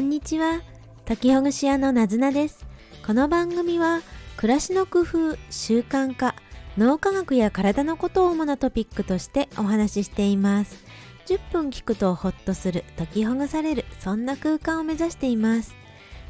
んにちは。解きほぐし屋のなずなです。この番組は、暮らしの工夫、習慣化、脳科学や体のことを主なトピックとしてお話ししています。10分聞くとホッとする、解きほぐされる、そんな空間を目指しています。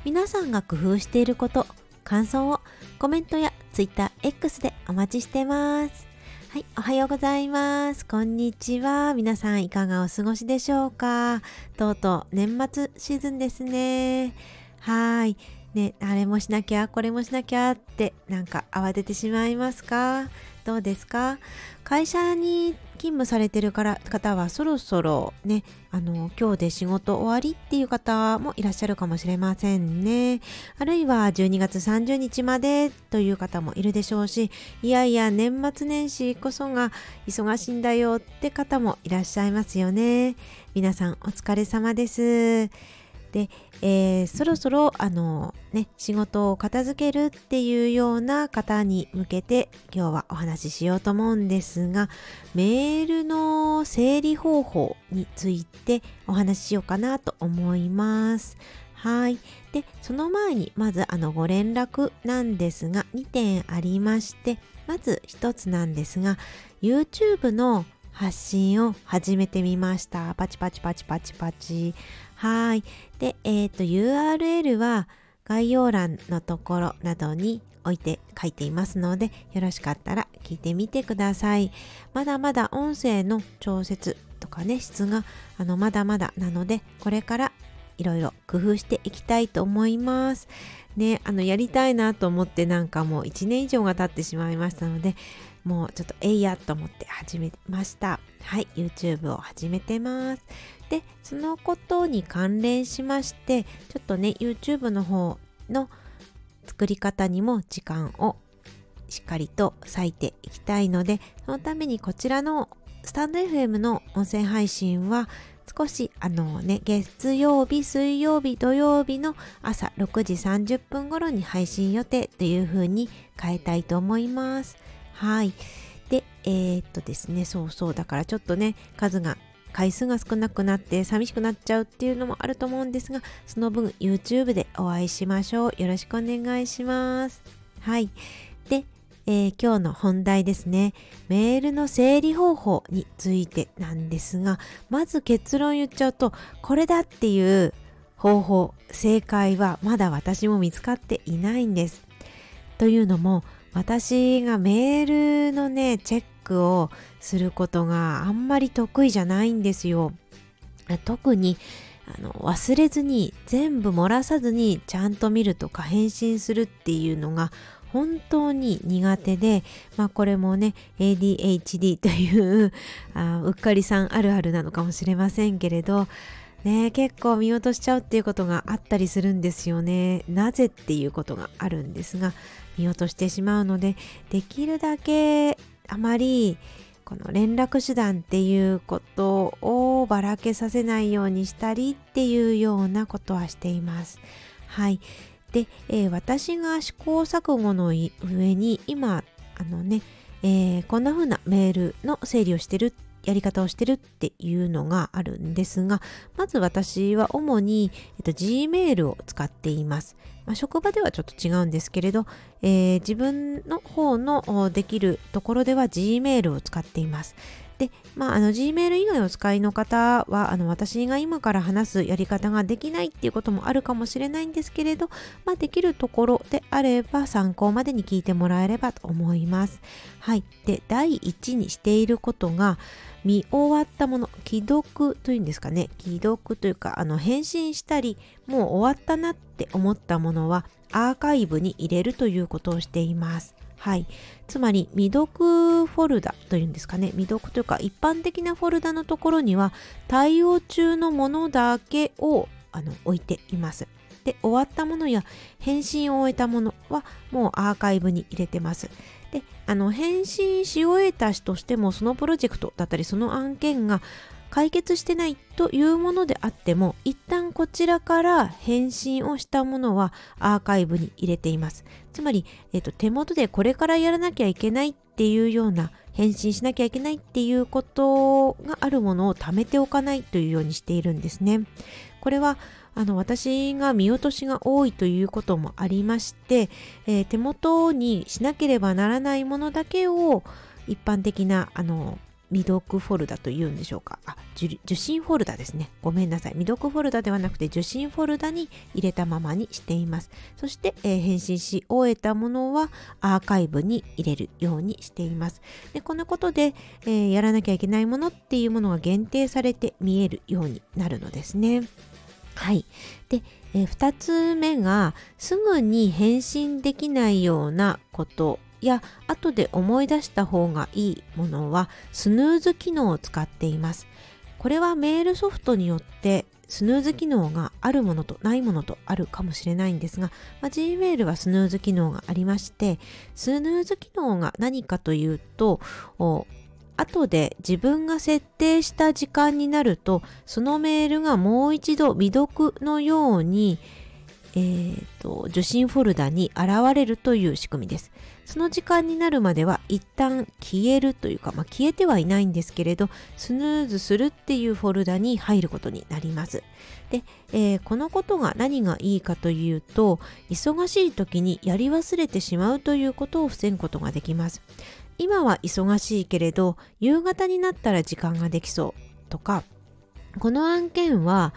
皆さんが工夫していること、感想をコメントや TwitterX でお待ちしてます。はい、おはようございます。こんにちは。皆さんいかがお過ごしでしょうか？とうとう年末シーズンですね。はい。ね、あれもしなきゃ、これもしなきゃってなんか慌ててしまいますか？どうですか？会社に勤務されてるから方はそろそろね、あの、今日で仕事終わりっていう方もいらっしゃるかもしれませんね。あるいは12月30日までという方もいるでしょうし、いやいや年末年始こそが忙しいんだよって方もいらっしゃいますよね。皆さんお疲れ様です。で、えー、そろそろあのね仕事を片付けるっていうような方に向けて今日はお話ししようと思うんですがメールの整理方法についてお話ししようかなと思います。はい。で、その前にまずあのご連絡なんですが2点ありましてまず1つなんですが YouTube の発信を始めてみました。パチパチパチパチパチ。はい。で、えっ、ー、と、URL は概要欄のところなどに置いて書いていますので、よろしかったら聞いてみてください。まだまだ音声の調節とかね、質があのまだまだなので、これからいろいろ工夫していきたいと思います。ね、あの、やりたいなと思ってなんかもう1年以上が経ってしまいましたので、もうちょっとえいやと思って始めました。はい、YouTube を始めてます。で、そのことに関連しまして、ちょっとね、YouTube の方の作り方にも時間をしっかりと割いていきたいので、そのためにこちらのスタンド FM の音声配信は少しあのね、月曜日、水曜日、土曜日の朝6時30分頃に配信予定という風に変えたいと思います。はい。で、えー、っとですね、そうそう、だからちょっとね、数が、回数が少なくなって寂しくなっちゃうっていうのもあると思うんですが、その分 YouTube でお会いしましょう。よろしくお願いします。はい。で、えー、今日の本題ですね。メールの整理方法についてなんですが、まず結論言っちゃうと、これだっていう方法、正解はまだ私も見つかっていないんです。というのも、私がメールのね、チェックをすることがあんまり得意じゃないんですよ。特にあの忘れずに全部漏らさずにちゃんと見るとか返信するっていうのが本当に苦手で、まあこれもね、ADHD というあうっかりさんあるあるなのかもしれませんけれど、ね、結構見落としちゃうっていうことがあったりするんですよね。なぜっていうことがあるんですが、見落としてしまうので、できるだけあまりこの連絡手段っていうことをばらけさせないようにしたりっていうようなことはしています。はい。で、えー、私が試行錯誤の上に今、あのね、えー、こんな風なメールの整理をしてるっやり方をしてるっていうのがあるんですが、まず私は主に、えっと、Gmail を使っています。まあ、職場ではちょっと違うんですけれど、えー、自分の方のできるところでは Gmail を使っています。で、まあ、あの Gmail 以外お使いの方はあの私が今から話すやり方ができないっていうこともあるかもしれないんですけれど、まあ、できるところであれば参考までに聞いてもらえればと思います。はい。で、第一にしていることが、見終わったもの、既読というんですかね、既読というか、あの、返信したり、もう終わったなって思ったものは、アーカイブに入れるということをしています。はい。つまり、未読フォルダというんですかね。未読というか、一般的なフォルダのところには、対応中のものだけをあの置いています。で、終わったものや返信を終えたものは、もうアーカイブに入れてます。で、あの、返信し終えた人としても、そのプロジェクトだったり、その案件が解決してないというものであっても、一こちらから返信をしたものはアーカイブに入れています。つまり、えっ、と、手元でこれからやらなきゃいけないっていうような、返信しなきゃいけないっていうことがあるものを貯めておかないというようにしているんですね。これはあの私が見落としが多いということもありまして、えー、手元にしなければならないものだけを一般的なあの未読フォルダというんでしょうか？あ受信フォルダですね。ごめんなさい。未読フォルダではなくて受信フォルダに入れたままにしています。そして、えー、返信し終えたものはアーカイブに入れるようにしています。でこのことで、えー、やらなきゃいけないものっていうものが限定されて見えるようになるのですね。はい。で、えー、2つ目が、すぐに返信できないようなこと。や、後で思い出した方がいいものは、スヌーズ機能を使っています。これはメールソフトによってスヌーズ機能があるものとないものとあるかもしれないんですが、まあ、Gmail はスヌーズ機能がありまして、スヌーズ機能が何かというと、後で自分が設定した時間になるとそのメールがもう一度未読のように、えーと、受信フォルダに現れるという仕組みです。その時間になるまでは一旦消えるというか、まあ、消えてはいないんですけれどスヌーズするっていうフォルダに入ることになります。で、えー、このことが何がいいかというと忙しい時にやり忘れてしまうということを防ぐことができます。今は忙しいけれど夕方になったら時間ができそうとかこの案件は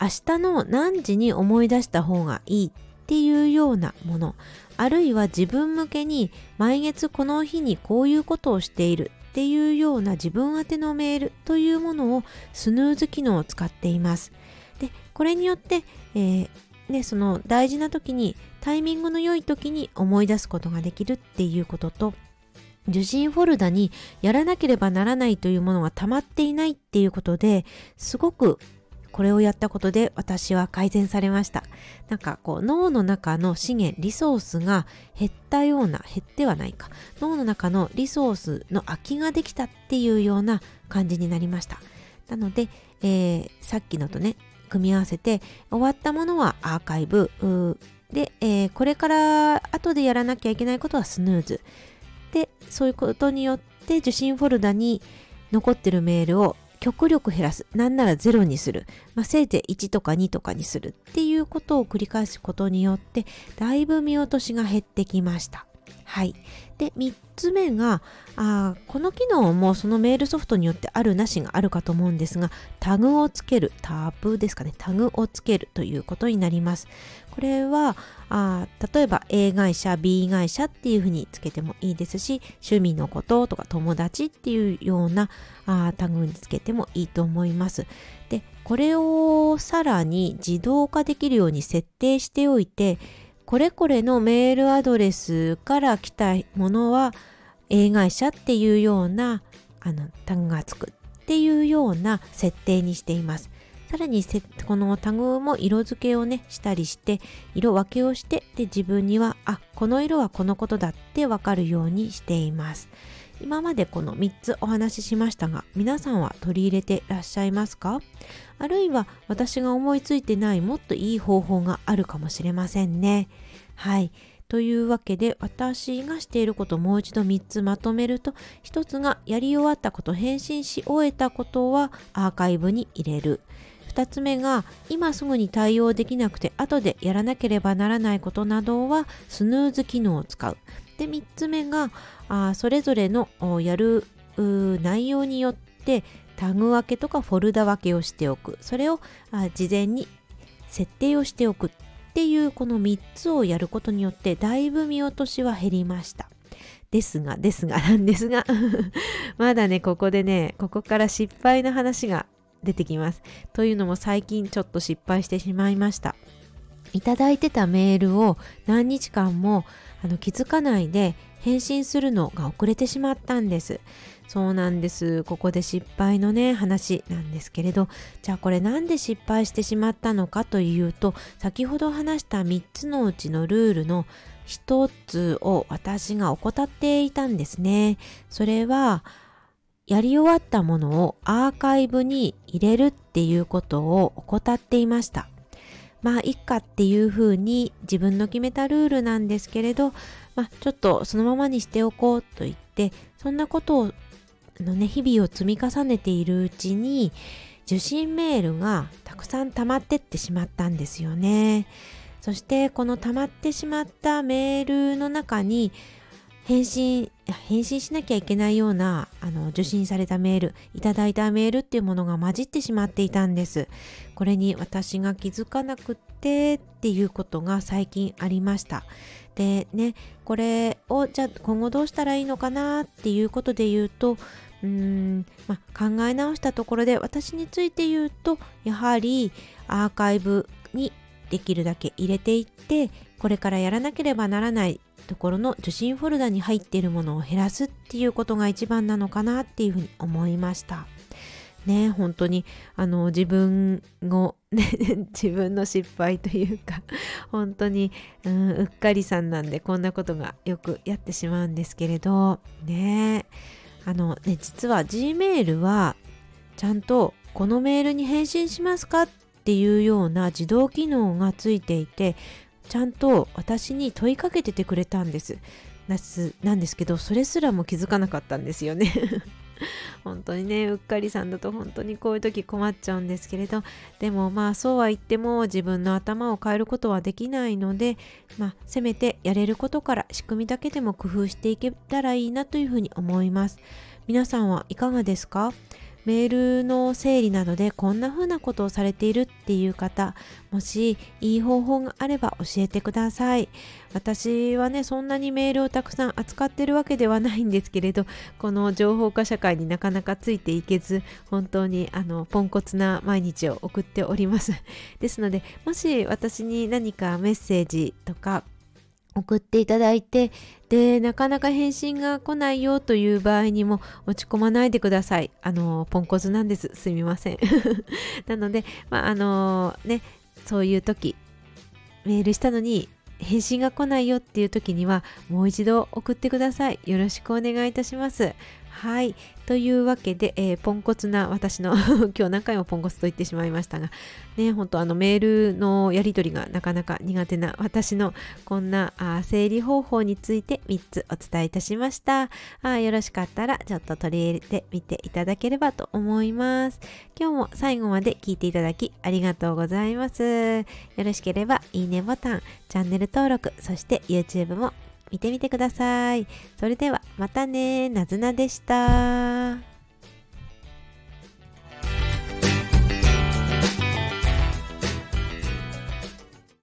明日の何時に思い出した方がいいっていうようなものあるいは自分向けに毎月この日にこういうことをしているっていうような自分宛てのメールというものをスヌーズ機能を使っています。でこれによって、えーね、その大事な時にタイミングの良い時に思い出すことができるっていうことと受信フォルダにやらなければならないというものが溜まっていないっていうことですごくこれをやったことで私は改善されました。なんかこう脳の中の資源、リソースが減ったような、減ってはないか。脳の中のリソースの空きができたっていうような感じになりました。なので、えー、さっきのとね、組み合わせて終わったものはアーカイブで、えー、これから後でやらなきゃいけないことはスヌーズでそういうことによって受信フォルダに残ってるメールを極力減らす。なんならゼロにする。まあ、せいぜい1とか2とかにするっていうことを繰り返すことによって、だいぶ見落としが減ってきました。はい。で、3つ目が、あこの機能もそのメールソフトによってあるなしがあるかと思うんですが、タグをつける、タブですかね、タグをつけるということになります。これは、あ例えば A 会社、B 会社っていうふうにつけてもいいですし、趣味のこととか友達っていうようなあタグにつけてもいいと思います。で、これをさらに自動化できるように設定しておいて、これこれのメールアドレスから来たものは A 会社っていうようなあのタグがつくっていうような設定にしています。さらにこのタグも色付けをねしたりして色分けをしてで自分にはあこの色はこのことだってわかるようにしています。今までこの3つお話ししましたが皆さんは取り入れてらっしゃいますか？あるいは私が思いついてないもっといい方法があるかもしれませんね。はい。というわけで私がしていることをもう一度3つまとめると1つがやり終わったこと返信し終えたことはアーカイブに入れる2つ目が今すぐに対応できなくて後でやらなければならないことなどはスヌーズ機能を使う。で3つ目があそれぞれのやる内容によってタグ分けとかフォルダ分けをしておく。それをあ事前に設定をしておくっていうこの3つをやることによってだいぶ見落としは減りました。ですがですがなんですが まだねここでねここから失敗の話が出てきますというのも最近ちょっと失敗してしまいましたいただいてたメールを何日間もあの気づかないで返信するのが遅れてしまったんです。そうなんです。ここで失敗のね、話なんですけれど、じゃあこれなんで失敗してしまったのかというと、先ほど話した3つのうちのルールの1つを私が怠っていたんですね。それは、やり終わったものをアーカイブに入れるっていうことを怠っていました。まあ、いっかっていうふうに自分の決めたルールなんですけれど、まあ、ちょっとそのままにしておこうと言って、そんなことをのね、日々を積み重ねているうちに、受信メールがたくさん溜まってってしまったんですよね。そしてこの溜まってしまったメールの中に返信返信しなきゃいけないようなあの受信されたメールいただいたメールっていうものが混じってしまっていたんです。これに私が気づかなくってっていうことが最近ありました。でねこれをじゃあ今後どうしたらいいのかなっていうことで言うとうーん、ま考え直したところで私について言うとやはりアーカイブにできるだけ入れていってこれからやらなければならないところの受信フォルダに入っているものを減らすっていうことが一番なのかなっていうふうに思いました。ね本当にあの自分を、ね、自分の失敗というか本当に、うん、うっかりさんなんでこんなことがよくやってしまうんですけれどねあのね実は Gmail はちゃんとこのメールに返信しますかっていうような自動機能がついていてちゃんと私に問いかけててくれたんです。なんですけどそれすらも気づかなかったんですよね。本当にねうっかりさんだと本当にこういう時困っちゃうんですけれど。でもまあそうは言っても自分の頭を変えることはできないのでまあせめてやれることから仕組みだけでも工夫していけたらいいなというふうに思います。皆さんはいかがですか？メールの整理などでこんな風なことをされているっていう方もしいい方法があれば教えてください。私はねそんなにメールをたくさん扱ってるわけではないんですけれどこの情報化社会になかなかついていけず本当にあのポンコツな毎日を送っております。ですのでもし私に何かメッセージとか送っていただいてでなかなか返信が来ないよという場合にも落ち込まないでください。あのポンコツなんです。すみません。なのでまああのねそういう時メールしたのに返信が来ないよっていう時にはもう一度送ってください。よろしくお願いいたします。はい。というわけで、えー、ポンコツな私の 今日何回もポンコツと言ってしまいましたが、ね、本当あのメールのやり取りがなかなか苦手な私のこんなあ整理方法について3つお伝えいたしましたあ。よろしかったらちょっと取り入れてみていただければと思います。今日も最後まで聞いていただきありがとうございます。よろしければいいねボタン、チャンネル登録、そして YouTube も見てみてください。それではまたね、なずなでした。